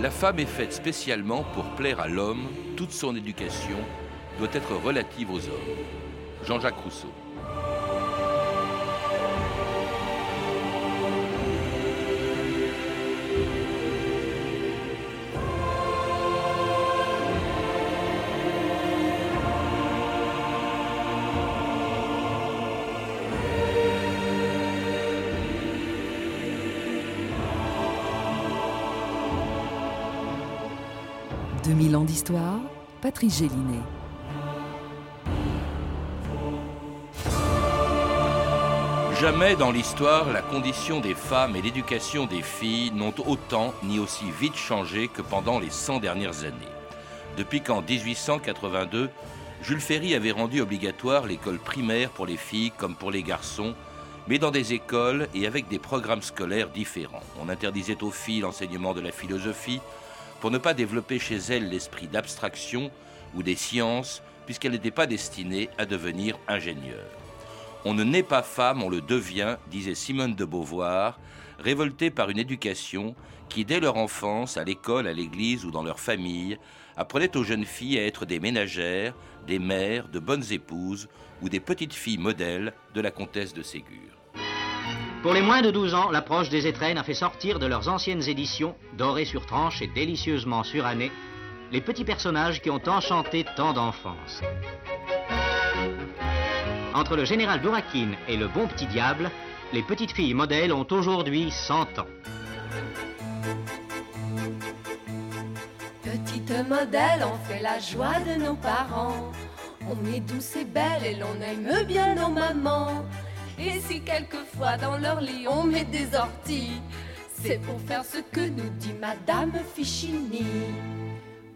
La femme est faite spécialement pour plaire à l'homme. Toute son éducation doit être relative aux hommes. Jean-Jacques Rousseau. D'histoire, Patrice Gélinet. Jamais dans l'histoire la condition des femmes et l'éducation des filles n'ont autant ni aussi vite changé que pendant les 100 dernières années. Depuis qu'en 1882, Jules Ferry avait rendu obligatoire l'école primaire pour les filles comme pour les garçons, mais dans des écoles et avec des programmes scolaires différents. On interdisait aux filles l'enseignement de la philosophie pour ne pas développer chez elles l'esprit d'abstraction ou des sciences, puisqu'elle n'était pas destinée à devenir ingénieure. On ne naît pas femme, on le devient, disait Simone de Beauvoir, révoltée par une éducation qui, dès leur enfance, à l'école, à l'église ou dans leur famille, apprenait aux jeunes filles à être des ménagères, des mères, de bonnes épouses ou des petites filles modèles de la comtesse de Ségur. Pour les moins de 12 ans, l'approche des étrennes a fait sortir de leurs anciennes éditions, dorées sur tranche et délicieusement surannées, les petits personnages qui ont enchanté tant d'enfance. Entre le général Dourakine et le bon petit diable, les petites filles modèles ont aujourd'hui 100 ans. Petite modèle, on fait la joie de nos parents. On est douce et belle et l'on aime bien nos mamans. Et si quelquefois dans leur lit on met des orties, c'est pour faire ce que nous dit Madame Fichini.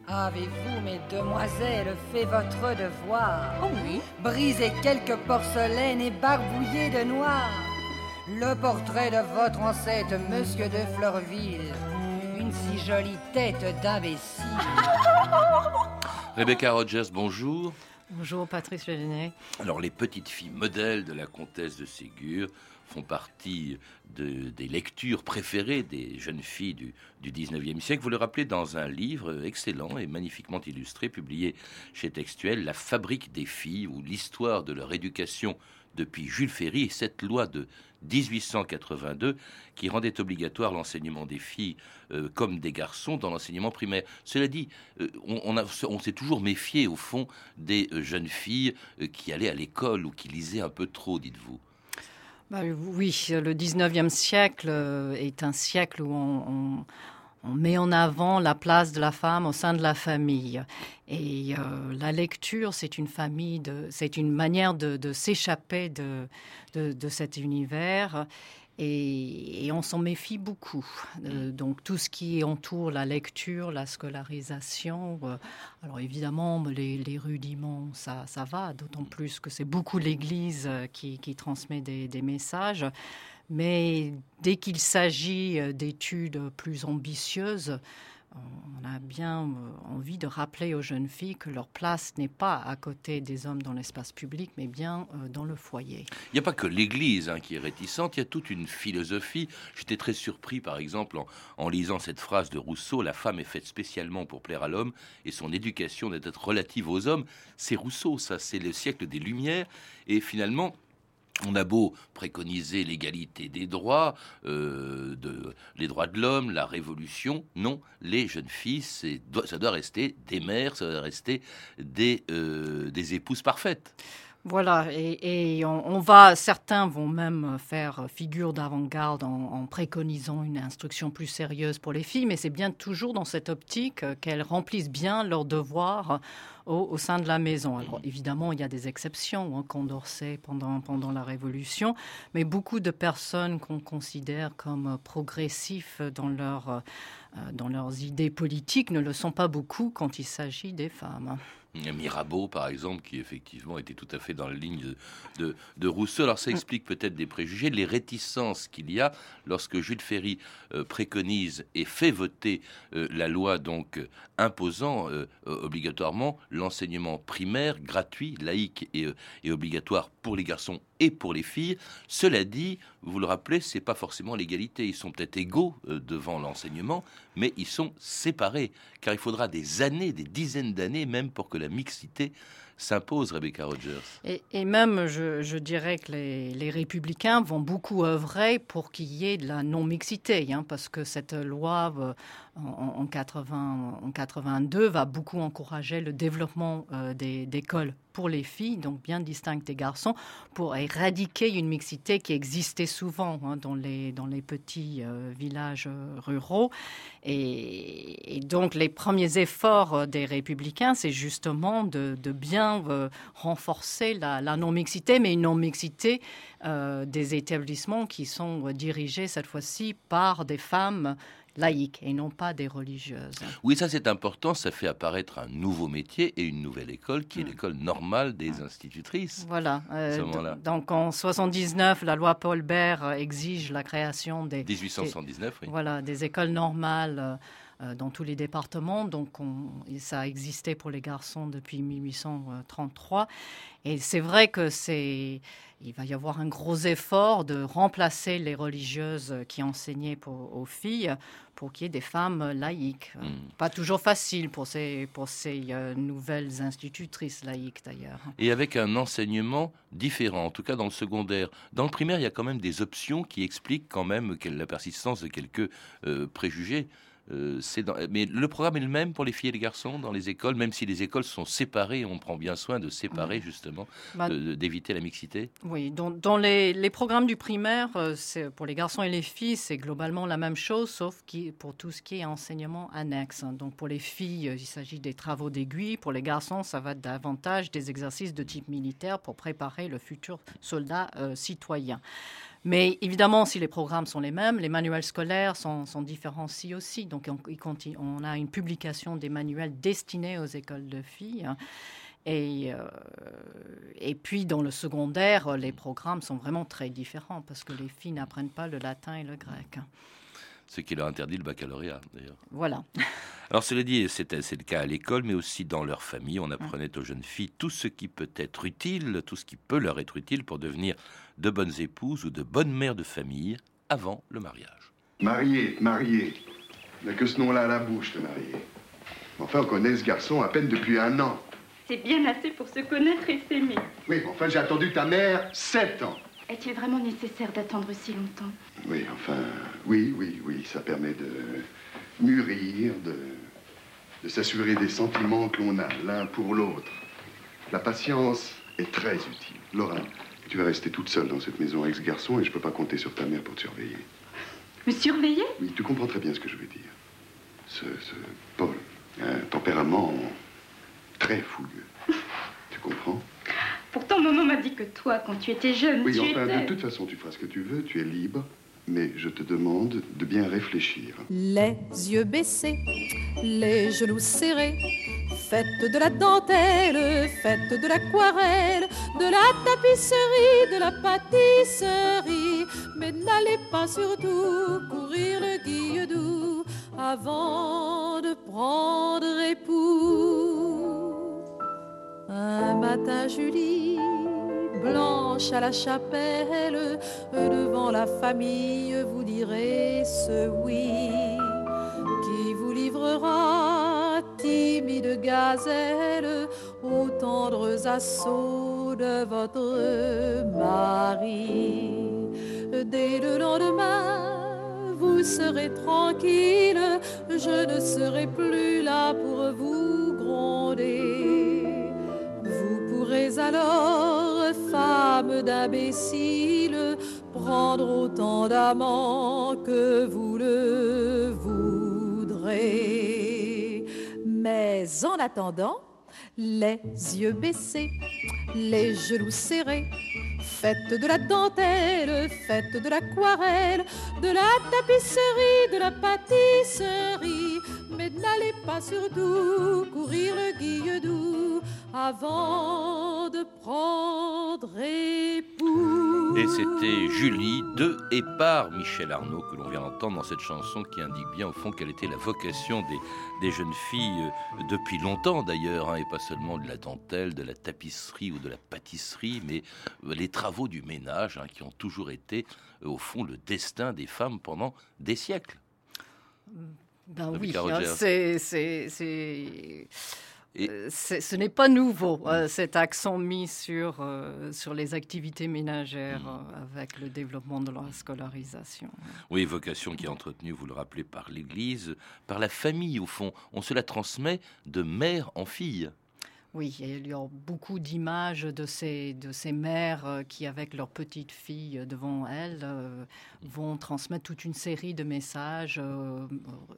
Avez-vous, mes demoiselles, fait votre devoir? Oh oui. Brisé quelques porcelaines et barbouillé de noir Le portrait de votre ancêtre, Monsieur de Fleurville. Une si jolie tête d'imbécile. Rebecca Rogers, bonjour. Bonjour Patrice Gélinet. Alors les petites filles modèles de la comtesse de Ségur font partie de- des lectures préférées des jeunes filles du, du 19e siècle. Vous le rappelez dans un livre excellent et magnifiquement illustré, publié chez Textuel, La fabrique des filles, ou l'histoire de leur éducation depuis Jules Ferry et cette loi de 1882 qui rendait obligatoire l'enseignement des filles euh, comme des garçons dans l'enseignement primaire. Cela dit, euh, on, s'est toujours méfié au fond des euh, jeunes filles qui allaient à l'école ou qui lisaient un peu trop, dites-vous. Bah, oui, le 19e siècle est un siècle où on- on met en avant la place de la femme au sein de la famille. Et euh, la lecture, c'est une famille, c'est une manière de, s'échapper de, cet univers. Et, on s'en méfie beaucoup. Euh, donc tout ce qui entoure la lecture, la scolarisation, euh, alors évidemment les, rudiments, ça, ça va, d'autant plus que c'est beaucoup l'Église qui, transmet des messages. Mais dès qu'il s'agit euh, d'études plus ambitieuses, on a bien euh, envie de rappeler aux jeunes filles que leur place n'est pas à côté des hommes dans l'espace public, mais bien euh, dans le foyer. Il n'y a pas que l'Église hein, qui est réticente, il y a toute une philosophie. J'étais très surpris, par exemple, en, en lisant cette phrase de Rousseau, La femme est faite spécialement pour plaire à l'homme et son éducation doit être relative aux hommes. C'est Rousseau, ça, c'est le siècle des Lumières. Et finalement, on a beau préconiser l'égalité des droits, euh, les droits de l'homme, la révolution, non, les jeunes filles, ça doit rester des mères, ça doit rester des, euh, des épouses parfaites. Voilà, et, on, va, certains vont même faire figure d'avant-garde en, préconisant une instruction plus sérieuse pour les filles, mais c'est bien toujours dans cette optique euh, qu'elles remplissent bien leurs devoirs au, sein de la maison. Alors évidemment, il y a des exceptions, hein, Condorcet pendant, pendant la Révolution, mais beaucoup de personnes qu'on considère comme progressifs dans leur dans leurs idées politiques, ne le sont pas beaucoup quand il s'agit des femmes. Mirabeau, par exemple, qui effectivement était tout à fait dans la ligne de, de, Rousseau. Alors ça mm. explique peut-être des préjugés, les réticences qu'il y a lorsque Jules Ferry euh, préconise et fait voter euh, la loi donc euh, imposant obligatoirement l'enseignement primaire gratuit, laïque et, et, obligatoire pour les garçons et pour les filles. Cela dit, vous le rappelez, c'est pas forcément l'égalité. Ils sont peut-être égaux devant l'enseignement, mais ils sont séparés, car il faudra des années, des dizaines d'années même pour que la mixité s'impose, Rebecca Rogers. Et, même, je, dirais que les, républicains vont beaucoup œuvrer pour qu'il y ait de la non-mixité, hein, parce que cette loi euh, en, 80, en 82 va beaucoup encourager le développement euh, des d'écoles pour les filles, donc bien distinctes des garçons, pour éradiquer une mixité qui existait souvent hein, dans, les, petits euh, villages euh, ruraux. Et, donc les premiers efforts des républicains, c'est justement de bien renforcer la, la non-mixité, mais une non-mixité des établissements qui sont dirigés cette fois-ci par des femmes laïques et non pas des religieuses. Oui, ça c'est important, ça fait apparaître un nouveau métier et une nouvelle école qui est mm. l'école normale des institutrices. Voilà. Euh, donc en 79, la loi Paul Bert exige la création des 1879, oui. Voilà, des écoles normales euh, dans tous les départements. Donc, ça a existé pour les garçons depuis 1833. Et c'est vrai que c'est, il va y avoir un gros effort de remplacer les religieuses qui enseignaient pour, aux filles pour qu'il y ait des femmes laïques. Hmm. Pas toujours facile pour ces, pour ces euh, nouvelles institutrices laïques d'ailleurs. Et avec un enseignement différent, en tout cas dans le secondaire. Dans le primaire, il y a quand même des options qui expliquent quand même la persistance de quelques euh, préjugés. Euh, mais le programme est le même pour les filles et les garçons dans les écoles, même si les écoles sont séparées. On prend bien soin de séparer justement, bah, d'éviter la mixité. Oui, dans, les, programmes du primaire, euh, pour les garçons et les filles, c'est globalement la même chose, sauf qui, pour tout ce qui est enseignement annexe. Donc pour les filles, euh, il s'agit des travaux d'aiguille. Pour les garçons, ça va davantage des exercices de type militaire pour préparer le futur soldat citoyen. Mais évidemment, si les programmes sont les mêmes, les manuels scolaires sont, sont différenciés aussi. Donc, on, a une publication des manuels destinés aux écoles de filles. Euh, et puis, dans le secondaire, les programmes sont vraiment très différents parce que les filles n'apprennent pas le latin et le grec ce qui leur interdit le baccalauréat d'ailleurs. Voilà. Alors cela dit, c'est le cas à l'école, mais aussi dans leur famille. On apprenait aux jeunes filles tout ce qui peut être utile, tout ce qui peut leur être utile pour devenir de bonnes épouses ou de bonnes mères de famille avant le mariage. Marié, marié. n'a que ce nom-là à la bouche, de marié. Enfin, on connaît ce garçon à peine depuis un an. C'est bien assez pour se connaître et s'aimer. Oui, enfin, j'ai attendu ta mère sept ans. Est-il vraiment nécessaire d'attendre si longtemps? Oui, enfin, oui, oui, oui, ça permet de mûrir, de, de s'assurer des sentiments que l'on a l'un pour l'autre. La patience est très utile. Laura, tu vas rester toute seule dans cette maison ex-garçon et je peux pas compter sur ta mère pour te surveiller. Me surveiller? Oui, tu comprends très bien ce que je veux dire. Ce, ce Paul, un tempérament très fougueux. tu comprends? Pourtant, maman m'a dit que toi, quand tu étais jeune, oui, tu enfin, de toute façon, tu feras ce que tu veux, tu es libre, mais je te demande de bien réfléchir. Les yeux baissés, les genoux serrés, faites de la dentelle, faites de l'aquarelle, de la tapisserie, de la pâtisserie, mais n'allez pas surtout courir le guilledou avant de prendre époux. Un matin, Julie, blanche à la chapelle, devant la famille, vous direz ce oui qui vous livrera, timide gazelle, aux tendres assauts de votre mari. Dès le lendemain, vous serez tranquille, je ne serai plus là pour vous gronder alors, femme d'imbécile, prendre autant d'amants que vous le voudrez. Mais en attendant, les yeux baissés, les genoux serrés, faites de la dentelle, faites de l'aquarelle, de la tapisserie, de la pâtisserie. N'allez pas surtout courir le guilledou avant de prendre époux. Et c'était Julie de et par Michel Arnaud que l'on vient d'entendre dans cette chanson qui indique bien au fond quelle était la vocation des, des jeunes filles euh, depuis longtemps d'ailleurs, hein, et pas seulement de la dentelle, de la tapisserie ou de la pâtisserie, mais euh, les travaux du ménage hein, qui ont toujours été euh, au fond le destin des femmes pendant des siècles. Ben oui, hein, c'est, c'est, c'est- Et- euh, ce n'est pas nouveau, euh, cet accent mis sur, euh, sur les activités ménagères Mm. euh, avec le développement de la scolarisation. Oui, vocation qui est entretenue, vous le rappelez, par l'Église, par la famille au fond. On se la transmet de mère en fille. Oui, il y a beaucoup d'images de ces, de ces mères euh, qui, avec leurs petites filles devant elles, euh, vont transmettre toute une série de messages euh,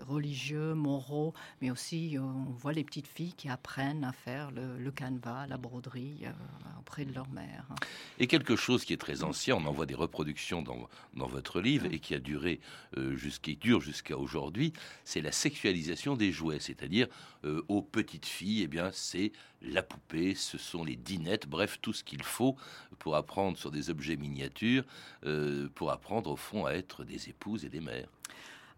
religieux, moraux, mais aussi euh, on voit les petites filles qui apprennent à faire le, le canevas, la broderie euh, auprès de leur mère. Et quelque chose qui est très ancien, on en voit des reproductions dans, dans votre livre et qui a duré euh, jusqu'à dure jusqu'à aujourd'hui, c'est la sexualisation des jouets, c'est-à-dire euh, aux petites filles, eh bien c'est la poupée, ce sont les dinettes, bref tout ce qu'il faut pour apprendre sur des objets miniatures, euh, pour apprendre au fond à être des épouses et des mères.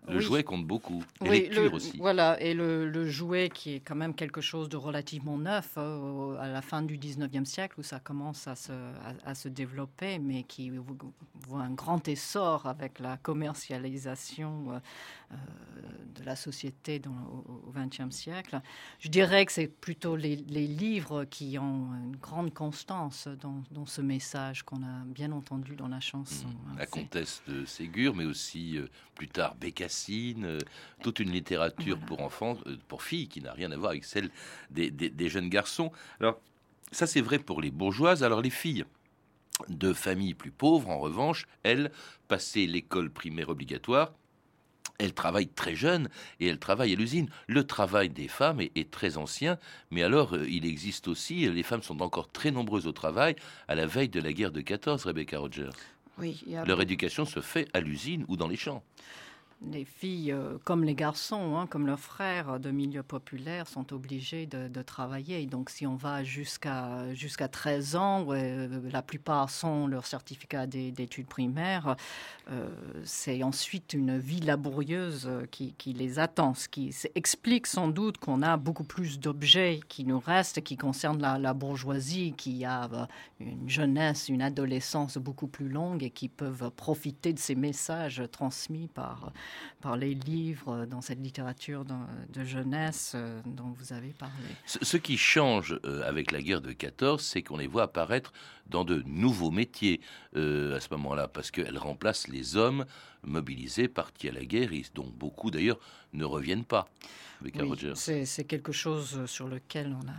Le Oui. jouet compte beaucoup, les Oui, lectures le- aussi. Voilà, et le, le jouet qui est quand même quelque chose de relativement neuf euh, à la fin du 19e siècle où ça commence à se, à, à se développer, mais qui vo- voit un grand essor avec la commercialisation euh, euh, de la société dans, au- 20e siècle. Je dirais que c'est plutôt les, les livres qui ont une grande constance dans, dans ce message qu'on a bien entendu dans la chanson. hein. La comtesse de Ségur, mais aussi plus tard Bécassine, euh, toute une littérature pour enfants, euh, pour filles, qui n'a rien à voir avec celle des, des- des jeunes garçons. Alors, ça c'est vrai pour les bourgeoises. Alors, les filles de familles plus pauvres, en revanche, elles, passaient l'école primaire obligatoire. Elles travaillent très jeunes et elles travaillent à l'usine. Le travail des femmes est, est très ancien, mais alors euh, il existe aussi, les femmes sont encore très nombreuses au travail à la veille de la guerre de 14, Rebecca Rogers. Oui, a Leur éducation se fait à l'usine ou dans les champs. Les filles, euh, comme les garçons, hein, comme leurs frères de milieu populaire, sont obligés de, travailler. Donc, si on va jusqu'à jusqu'à 13 ans, euh, la plupart sont leur certificat d'é- d'études primaires. euh, c'est ensuite une vie laborieuse qui, les attend, ce qui explique sans doute qu'on a beaucoup plus d'objets qui nous restent, qui concernent la, bourgeoisie, qui a une jeunesse, une adolescence beaucoup plus longue et qui peuvent profiter de ces messages transmis par, par les livres dans cette littérature dans- de jeunesse euh, dont vous avez parlé. Ce, qui change euh, avec la guerre de 14, c'est qu'on les voit apparaître dans de nouveaux métiers euh, à ce moment-là, parce qu'elles remplacent les hommes mobilisés, partis à la guerre, et dont beaucoup d'ailleurs ne reviennent pas. Oui, c'est quelque chose sur lequel on a,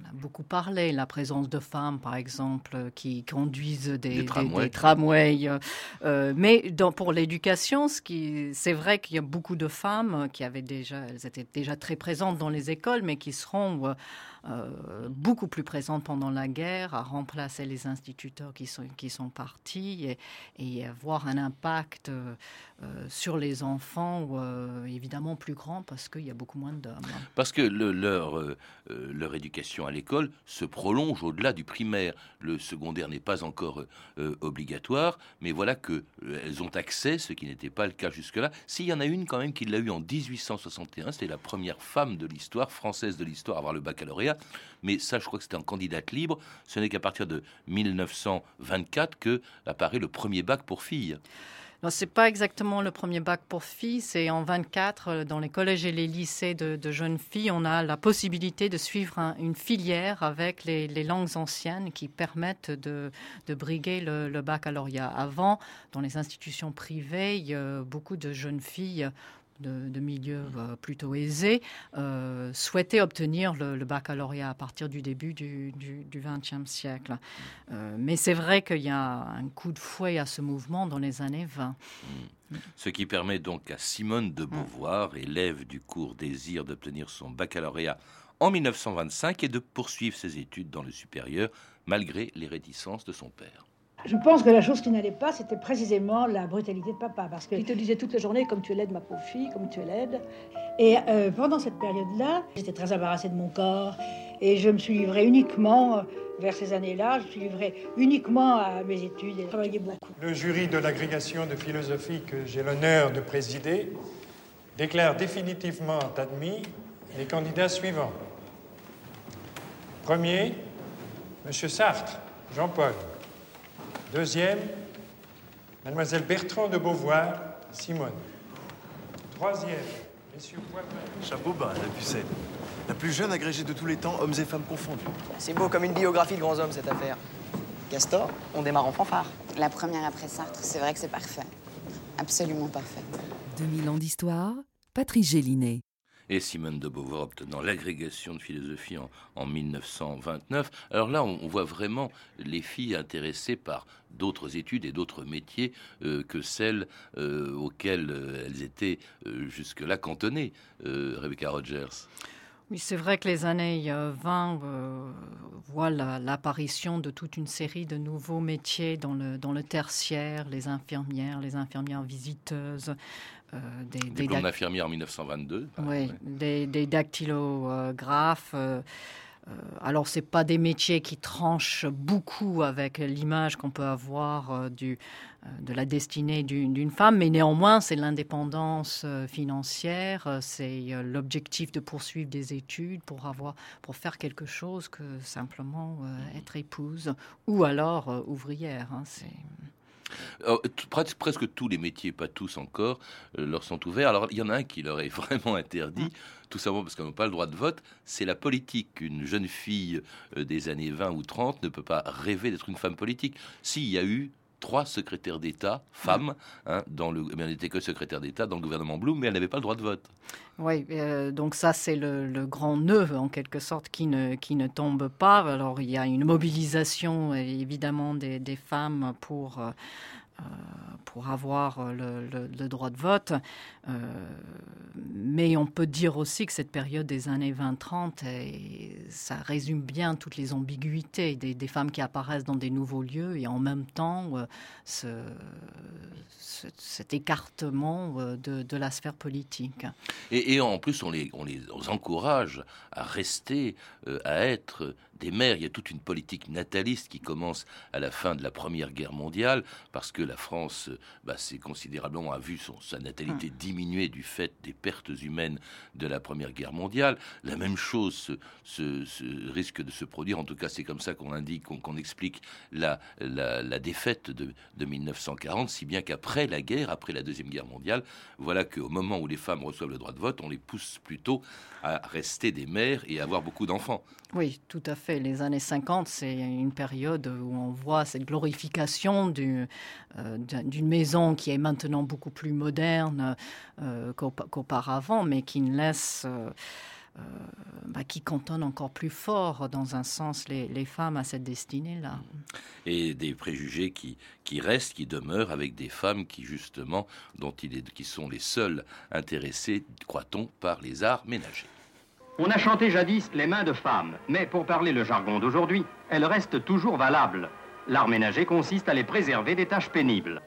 on a beaucoup parlé, la présence de femmes, par exemple, qui conduisent des, tramways. des tramways. euh, euh, mais dans- pour l'éducation, ce c'est vrai qu'il y a beaucoup de femmes qui avaient déjà, elles étaient déjà très présentes dans les écoles, mais qui seront euh, euh, beaucoup plus présentes pendant la guerre, à remplacer les instituteurs qui sont, qui sont partis et, et avoir un impact euh, sur les enfants, euh, évidemment plus grand parce qu'il y a beaucoup moins d'hommes. Parce que euh, leur éducation à l'école se prolonge au-delà du primaire. Le secondaire n'est pas encore obligatoire, mais voilà que elles ont accès, ce qui n'était pas le cas jusque-là. S'il y en a une quand même qui l'a eu en 1861, c'était la première femme de l'histoire, française de l'histoire, à avoir le baccalauréat. Mais ça, je crois que c'était en candidate libre. Ce n'est qu'à partir de 1924 que apparaît le premier bac pour filles. Non, c'est pas exactement le premier bac pour filles. C'est en 24, euh, dans les collèges et les lycées de, jeunes filles, on a la possibilité de suivre un- une filière avec les, langues anciennes qui permettent de, de briguer le, le baccalauréat. Avant, dans les institutions privées, beaucoup de jeunes filles de, de milieux euh, plutôt aisés euh, souhaitaient obtenir le, le baccalauréat à partir du début du, XXe siècle. Euh, mais c'est vrai qu'il y a un coup de fouet à ce mouvement dans les années 20. Ce qui permet donc à Simone de Beauvoir, élève du cours Désir, d'obtenir son baccalauréat en 1925 et de poursuivre ses études dans le supérieur malgré les réticences de son père. Je pense que la chose qui n'allait pas, c'était précisément la brutalité de papa, parce qu'il te disait toute la journée comme tu es laide, ma pauvre fille, comme tu es laide. Et euh, pendant cette période-là, j'étais très embarrassée de mon corps, et je me suis livrée uniquement, euh, vers ces années-là, je me suis livrée uniquement à mes études et travaillé beaucoup. Le jury de l'agrégation de philosophie que j'ai l'honneur de présider déclare définitivement admis les candidats suivants. Premier, M. Sartre, Jean-Paul. Deuxième, Mademoiselle Bertrand de Beauvoir, Simone. Troisième, Messieurs Poitvin. Chapeau bas, la pucelle. La plus jeune agrégée de tous les temps, hommes et femmes confondus. C'est beau comme une biographie de grands hommes, cette affaire. Castor, on démarre en fanfare. La première après Sartre, c'est vrai que c'est parfait. Absolument parfait. 2000 ans d'histoire, Patrice Gélinet et Simone de Beauvoir obtenant l'agrégation de philosophie en, 1929. Alors là, on, voit vraiment les filles intéressées par d'autres études et d'autres métiers euh, que celles euh, auxquelles euh, elles étaient jusque-là cantonnées. Rebecca Rogers. Oui, c'est vrai que les années 20 voient l'apparition de toute une série de nouveaux métiers dans le, dans le tertiaire, les infirmières, les infirmières visiteuses, euh, des, Diplôme d'infirmière en 1922. Oui, des, des, dactylographes. Euh, euh, alors, ce pas des métiers qui tranchent beaucoup avec l'image qu'on peut avoir du, de la destinée d'une femme, mais néanmoins, c'est l'indépendance financière, c'est l'objectif de poursuivre des études pour, avoir, pour faire quelque chose que simplement être épouse ou alors ouvrière. Hein, c'est... Euh, presque tous les métiers, pas tous encore, euh, leur sont ouverts. Alors il y en a un qui leur est vraiment interdit, tout simplement parce qu'ils n'ont pas le droit de vote, c'est la politique. Une jeune fille euh, des années 20 ou 30 ne peut pas rêver d'être une femme politique. S'il y a eu trois secrétaires d'État, femmes, hein, dans le, eh elle n'était que secrétaire d'État dans le gouvernement Blum, mais elle n'avait pas le droit de vote. Oui, donc ça c'est le, grand nœud en quelque sorte qui ne, qui ne tombe pas. Alors il y a une mobilisation évidemment des, des femmes pour euh, pour avoir euh, le, droit de vote. Euh, mais on peut dire aussi que cette période des années 20-30, ça résume bien toutes les ambiguïtés des, femmes qui apparaissent dans des nouveaux lieux et en même temps ce, cet écartement de, la sphère politique. Et, en plus, on les encourage à rester, à être des mères. Il y a toute une politique nataliste qui commence à la fin de la Première Guerre mondiale, parce que la France bah, s'est considérablement a vu son, sa natalité hum. diminuer du fait des pertes humaines de la Première Guerre mondiale. La même chose se, risque de se produire, en tout cas c'est comme ça qu'on indique, qu'on explique la, la, défaite de, de 1940, si bien qu'après la guerre, après la Deuxième Guerre mondiale, voilà qu'au moment où les femmes reçoivent le droit de vote, on les pousse plutôt à rester des mères et à avoir beaucoup d'enfants. Oui, tout à fait. Les années 50, c'est une période où on voit cette glorification euh, d'une maison qui est maintenant beaucoup plus moderne euh, qu'auparavant, mais qui ne laisse... Euh, bah, qui cantonne encore plus fort, dans un sens, les, femmes à cette destinée-là. Et des préjugés qui, restent, qui demeurent avec des femmes qui, justement, dont il qui sont les seules intéressées, croit-on, par les arts ménagers. On a chanté jadis les mains de femmes, mais pour parler le jargon d'aujourd'hui, elles restent toujours valables. L'art ménager consiste à les préserver des tâches pénibles.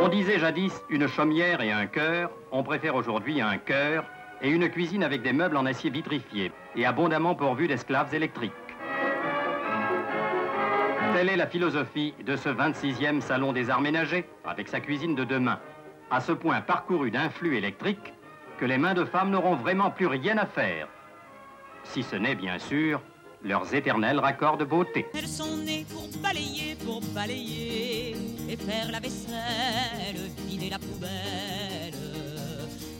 On disait jadis une chaumière et un cœur, on préfère aujourd'hui un cœur et une cuisine avec des meubles en acier vitrifié et abondamment pourvus d'esclaves électriques. Telle est la philosophie de ce 26e Salon des Arts Ménagers, avec sa cuisine de demain, à ce point parcouru d'influx électriques que les mains de femmes n'auront vraiment plus rien à faire, si ce n'est bien sûr leurs éternels raccords de beauté. Elles sont nées pour balayer, pour balayer, et faire la vaisselle, vider la poubelle.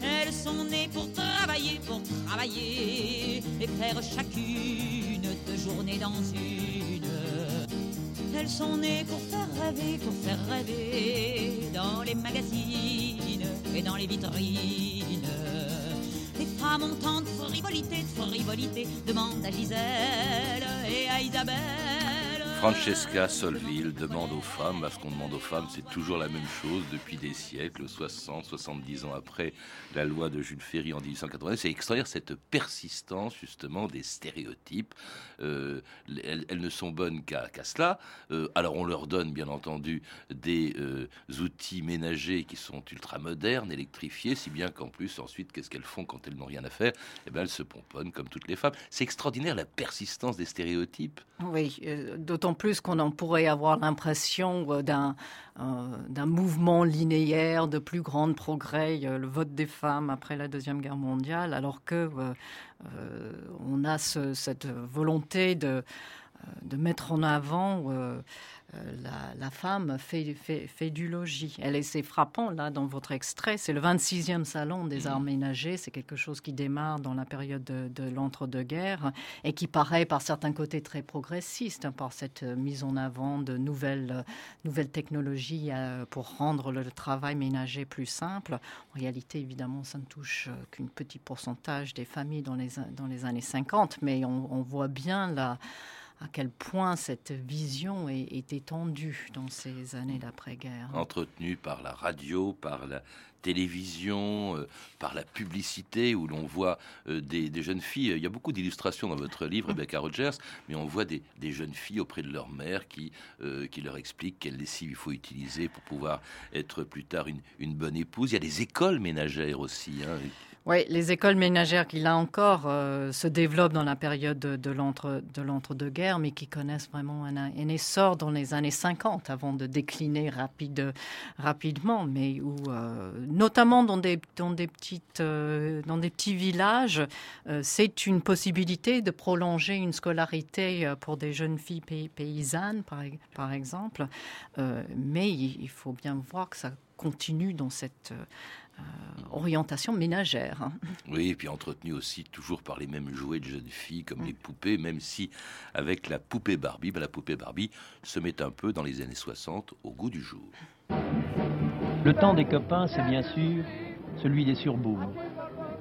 Elles sont nées pour travailler, pour travailler, et faire chacune de journée dans une. Elles sont nées pour faire rêver, pour faire rêver, dans les magazines et dans les vitrines. Les femmes ont tant de frivolité, de frivolité, demande à Gisèle et à Isabelle. Francesca Solville demande aux femmes, à ce qu'on demande aux femmes, c'est toujours la même chose depuis des siècles, 60, 70 ans après la loi de Jules Ferry en 1880. C'est extraire cette persistance justement des stéréotypes. Euh, elles, ne sont bonnes qu'à cela. Euh, alors on leur donne bien entendu des euh, outils ménagers qui sont ultra modernes, électrifiés, si bien qu'en plus ensuite, qu'est-ce qu'elles font quand elles n'ont rien à faire? Eh bien elles se pomponnent comme toutes les femmes. C'est extraordinaire la persistance des stéréotypes. Oui, plus qu'on en pourrait avoir l'impression euh, d'un euh, d'un mouvement linéaire de plus grand progrès, euh, le vote des femmes après la Deuxième Guerre mondiale, alors que on a cette volonté de, mettre en avant la, femme fait, fait, du logis. Elle est, c'est frappant, là, dans votre extrait, c'est le 26e salon des arts ménagers. C'est quelque chose qui démarre dans la période de, l'entre-deux-guerres et qui paraît, par certains côtés, très progressiste, hein, par cette mise en avant de nouvelles, nouvelles technologies euh, pour rendre le travail ménager plus simple. En réalité, évidemment, ça ne touche euh, qu'une petite pourcentage des familles dans les, dans les années 50, mais on, on voit bien la à quel point cette vision est, étendue dans ces années d'après-guerre. Entretenue par la radio, par la télévision, euh, par la publicité, où l'on voit euh, des, jeunes filles. Il y a beaucoup d'illustrations dans votre livre, Rebecca Rogers, mais on voit des, jeunes filles auprès de leur mère qui, euh, qui leur expliquent quelle lessive il faut utiliser pour pouvoir être plus tard une, une bonne épouse. Il y a des écoles ménagères aussi. Hein, oui, les écoles ménagères qui, là encore, euh, se développent dans la période de, l'entre-deux-guerres, mais qui connaissent vraiment un, essor dans les années 50, avant de décliner rapide, rapidement, mais où, euh, notamment dans des, petites, euh, petits villages, c'est une possibilité de prolonger une scolarité pour des jeunes filles paysannes, par, par exemple. mais il, faut bien voir que ça continue dans cette orientation ménagère. Hein. Oui, et puis entretenu aussi toujours par les mêmes jouets de jeunes filles comme les poupées, même si avec la poupée Barbie, ben, la poupée Barbie se met un peu dans les années 60 au goût du jour. Le temps des copains, c'est bien sûr celui des surbooms.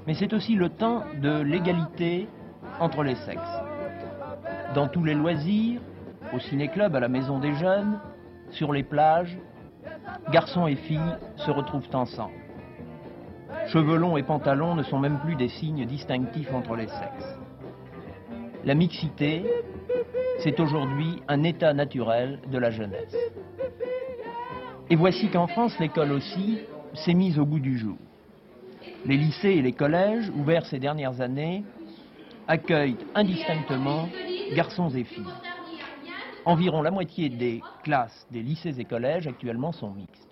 Mais c'est aussi le temps de l'égalité entre les sexes. Dans tous les loisirs, au ciné-club, à la maison des jeunes, sur les plages, garçons et filles se retrouvent ensemble. Cheveux longs et pantalons ne sont même plus des signes distinctifs entre les sexes. La mixité, c'est aujourd'hui un état naturel de la jeunesse. Et voici qu'en France, l'école aussi s'est mise au goût du jour. Les lycées et les collèges, ouverts ces dernières années, accueillent indistinctement garçons et filles. Environ la moitié des classes des lycées et collèges actuellement sont mixtes.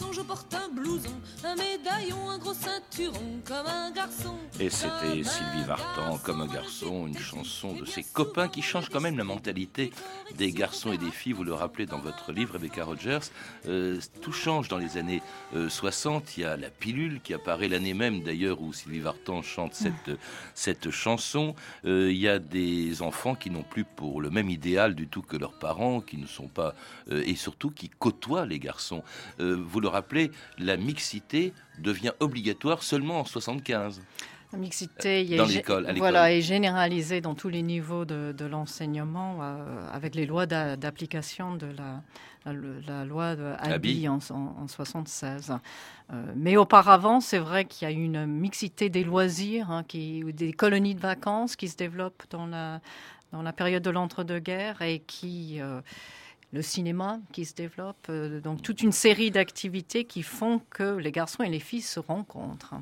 Longs un porte blouson, un médaillon, un gros ceinturon, comme un garçon. Et c'était Sylvie Vartan, comme un garçon, une chanson de ses copains qui change quand même la mentalité des garçons et des filles. Vous le rappelez dans votre livre, Rebecca Rogers. Euh, tout change dans les années 60. Euh, Il y a la pilule qui apparaît l'année même d'ailleurs où Sylvie Vartan chante cette, cette chanson. Euh, il y a des enfants qui n'ont plus pour le même idéal du tout que leurs parents, qui ne sont pas, et surtout qui côtoient les garçons. Euh, vous le rappelez, la mixité devient obligatoire seulement en 75. La mixité dans l'école, voilà, est généralisée dans tous les niveaux de, l'enseignement euh, avec les lois d'application de la, la, loi de Abi en, en, 76. Euh, mais auparavant, c'est vrai qu'il y a une mixité des loisirs, hein, qui, des colonies de vacances qui se développent dans la, dans la période de l'entre-deux-guerres et qui le cinéma qui se développe, euh, donc toute une série d'activités qui font que les garçons et les filles se rencontrent.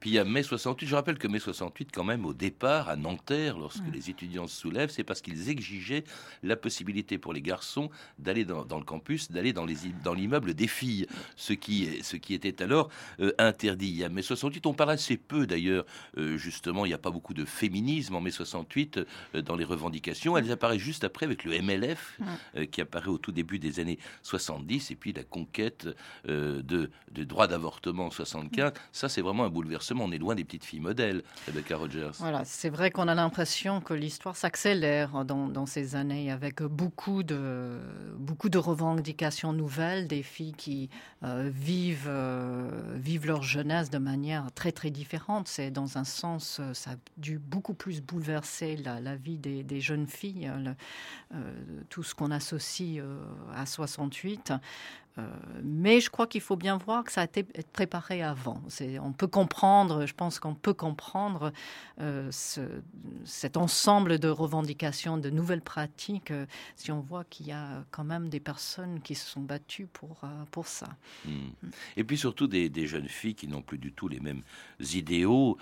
Puis il y a mai 68, je rappelle que mai 68, quand même, au départ, à Nanterre, lorsque les étudiants se soulèvent, c'est parce qu'ils exigeaient la possibilité pour les garçons d'aller dans, le campus, d'aller dans, dans l'immeuble des filles, ce qui, ce qui était alors euh, interdit. À mai 68, on parle assez peu d'ailleurs, euh, justement, il n'y a pas beaucoup de féminisme en mai 68 dans les revendications, elles apparaissent juste après avec le MLF qui apparaît au tout début des années 70, et puis la conquête euh, de, de droit d'avortement en 75. Ça, c'est vraiment un bouleversement. On est loin des petites filles modèles, Rebecca Rogers. Voilà, c'est vrai qu'on a l'impression que l'histoire s'accélère dans, dans, ces années avec beaucoup de, beaucoup de revendications nouvelles, des filles qui euh, vivent, euh, vivent leur jeunesse de manière très très différente. C'est dans un sens, euh, ça a dû beaucoup plus bouleverser la, la vie des, des, jeunes filles, le, tout ce qu'on associe euh, à 68. Euh, mais je crois qu'il faut bien voir que ça a été préparé avant. On peut comprendre, je pense qu'on peut comprendre euh, ce, cet ensemble de revendications, de nouvelles pratiques, euh, si on voit qu'il y a quand même des personnes qui se sont battues pour, pour ça. Mmh. Et puis surtout des, jeunes filles qui n'ont plus du tout les mêmes idéaux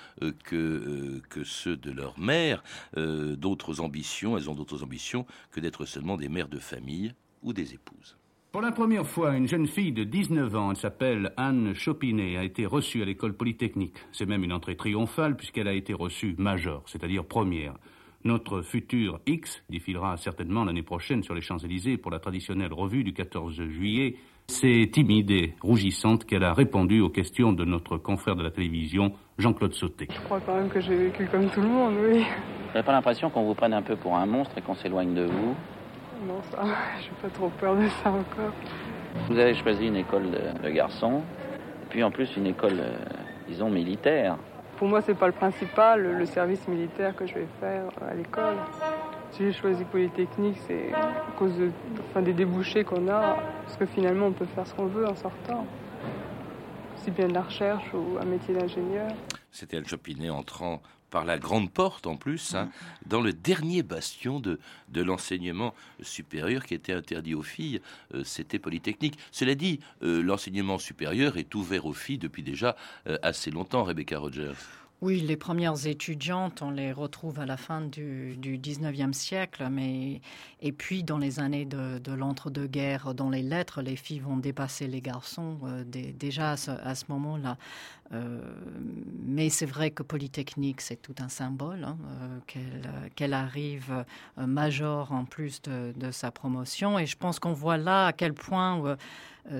que, que ceux de leur mère, d'autres ambitions, elles ont d'autres ambitions que d'être seulement des mères de famille ou des épouses. Pour la première fois, une jeune fille de 19 ans, elle s'appelle Anne Chopinet, a été reçue à l'école polytechnique. C'est même une entrée triomphale puisqu'elle a été reçue major, c'est-à-dire première. Notre futur X défilera certainement l'année prochaine sur les Champs-Élysées pour la traditionnelle revue du 14 juillet. C'est timide et rougissante qu'elle a répondu aux questions de notre confrère de la télévision, Jean-Claude Sauté. Je crois quand même que j'ai vécu comme tout le monde, oui. Vous n'avez pas l'impression qu'on vous prenne un peu pour un monstre et qu'on s'éloigne de vous? Non, ça, j'ai pas trop peur de ça encore. Vous avez choisi une école de, de garçons, puis en plus une école, euh, disons, militaire. Pour moi, c'est pas le principal, le service militaire que je vais faire à l'école. Si j'ai choisi Polytechnique, c'est à cause de, enfin, des débouchés qu'on a, parce que finalement, on peut faire ce qu'on veut en sortant. Si bien de la recherche ou un métier d'ingénieur. C'était Anne Chopinet entrant par la grande porte en plus, hein, dans le dernier bastion de, de l'enseignement supérieur qui était interdit aux filles, euh, c'était Polytechnique. Cela dit, euh, l'enseignement supérieur est ouvert aux filles depuis déjà euh, assez longtemps, Rebecca Rogers. Oui, les premières étudiantes, on les retrouve à la fin du, du 19e siècle, mais et puis dans les années de, de l'entre-deux-guerres, dans les lettres, les filles vont dépasser les garçons euh, dé, déjà à ce, moment-là. Euh, mais c'est vrai que Polytechnique, c'est tout un symbole, hein, euh, qu'elle qu arrive major en plus de, sa promotion, et je pense qu'on voit là à quel point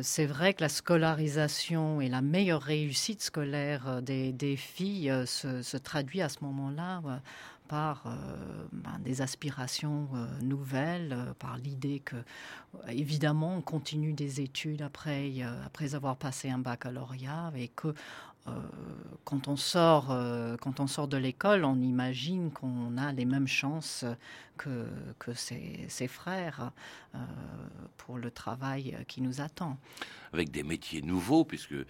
c'est vrai que la scolarisation et la meilleure réussite scolaire des, des filles se, se traduit à ce moment-là par euh, ben, des aspirations euh, nouvelles, euh, par l'idée que, évidemment, on continue des études après, euh, après avoir passé un baccalauréat et que euh, quand on sort euh, quand on sort de l'école on imagine qu'on a les mêmes chances que, que ses, ses frères euh, pour le travail qui nous attend. Avec des métiers nouveaux puisque euh,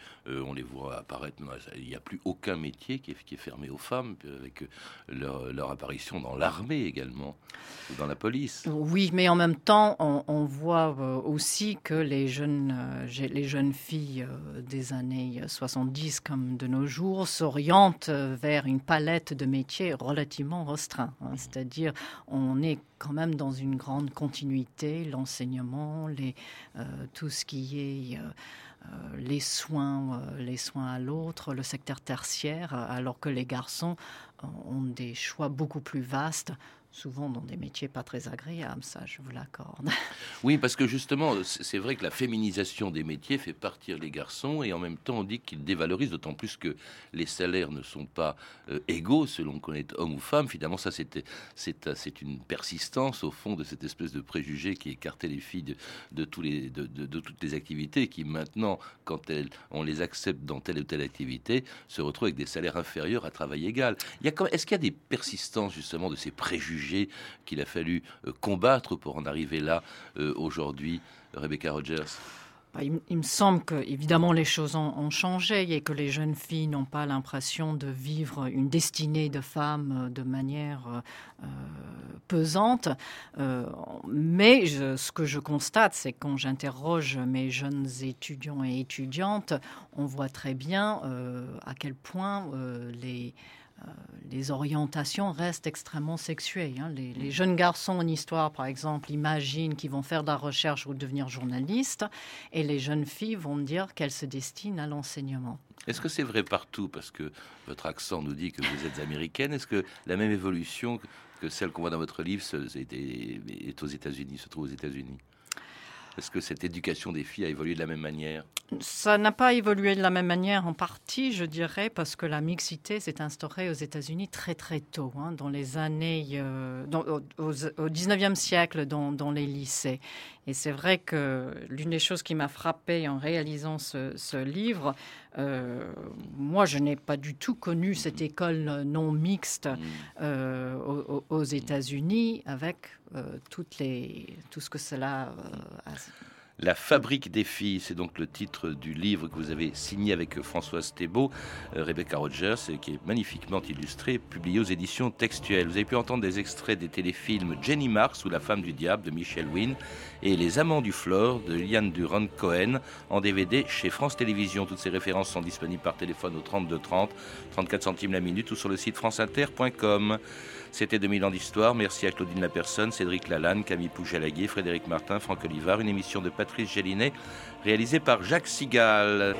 on les voit apparaître il n'y a plus aucun métier qui est, qui est fermé aux femmes avec leur, leur apparition dans l'armée également dans la police. Oui mais en même temps on, on voit euh, aussi que les jeunes euh, les jeunes filles des années 70 comme de nos jours s'oriente vers une palette de métiers relativement restreint hein. c'est à dire on est quand même dans une grande continuité l'enseignement euh, tout ce qui est euh, euh, les soins les soins à l'autre le secteur tertiaire alors que les garçons ont des choix beaucoup plus vastes souvent dans des métiers pas très agréables, ça je vous l'accorde. Oui, parce que justement, c'est vrai que la féminisation des métiers fait partir les garçons et en même temps on dit qu'ils dévalorisent d'autant plus que les salaires ne sont pas euh, égaux selon qu'on est homme ou femme. Finalement, ça c'est c'est une persistance au fond de cette espèce de préjugé qui écartait les filles de, tous les de, de, toutes les activités qui maintenant, quand elles on les accepte dans telle ou telle activité, se retrouvent avec des salaires inférieurs à travail égal. Il y a est-ce qu'il y a des persistances justement de ces préjugés qu'il a fallu euh, combattre pour en arriver là euh, aujourd'hui, Rebecca Rogers. Il, il me semble que évidemment les choses ont, changé et que les jeunes filles n'ont pas l'impression de vivre une destinée de femmes de manière euh, pesante. Euh, mais ce que je constate c'est quand j'interroge mes jeunes étudiants et étudiantes on voit très bien euh, à quel point euh, les Euh, les orientations restent extrêmement sexuées. Hein. Les, jeunes garçons en histoire, par exemple, imaginent qu'ils vont faire de la recherche ou devenir journalistes, et les jeunes filles vont dire qu'elles se destinent à l'enseignement. Est-ce que c'est vrai partout? Parce que votre accent nous dit que vous êtes américaine Est-ce que la même évolution que celle qu'on voit dans votre livre est aux États-Unis se trouve aux États-Unis? Est-ce que cette éducation des filles a évolué de la même manière? Ça n'a pas évolué de la même manière en partie, je dirais, parce que la mixité s'est instaurée aux États-Unis très très tôt, hein, dans les années, euh, dans, au, au, 19e siècle, dans, dans les lycées. Et c'est vrai que l'une des choses qui m'a frappée en réalisant ce, ce livre, euh, moi je n'ai pas du tout connu cette école non mixte euh, aux, aux États-Unis avec toutes les, tout ce que cela a. La fabrique des filles, c'est donc le titre du livre que vous avez signé avec Françoise Thébault, euh, Rebecca Rogers, qui est magnifiquement illustré, publié aux éditions textuelles. Vous avez pu entendre des extraits des téléfilms Jenny Marks ou La femme du diable de Michel Wynne et Les amants du Flore de Liane Durand Cohen en DVD chez France Télévisions. Toutes ces références sont disponibles par téléphone au 32 30, 34 centimes la minute ou sur le site franceinter.com. C'était 2000 ans d'histoire. Merci à Claudine Lapersonne, Cédric Lalanne, Camille Poujalaguet, Frédéric Martin, Franck Olivard. Une émission de Patrice Gélinet réalisée par Jacques Sigal.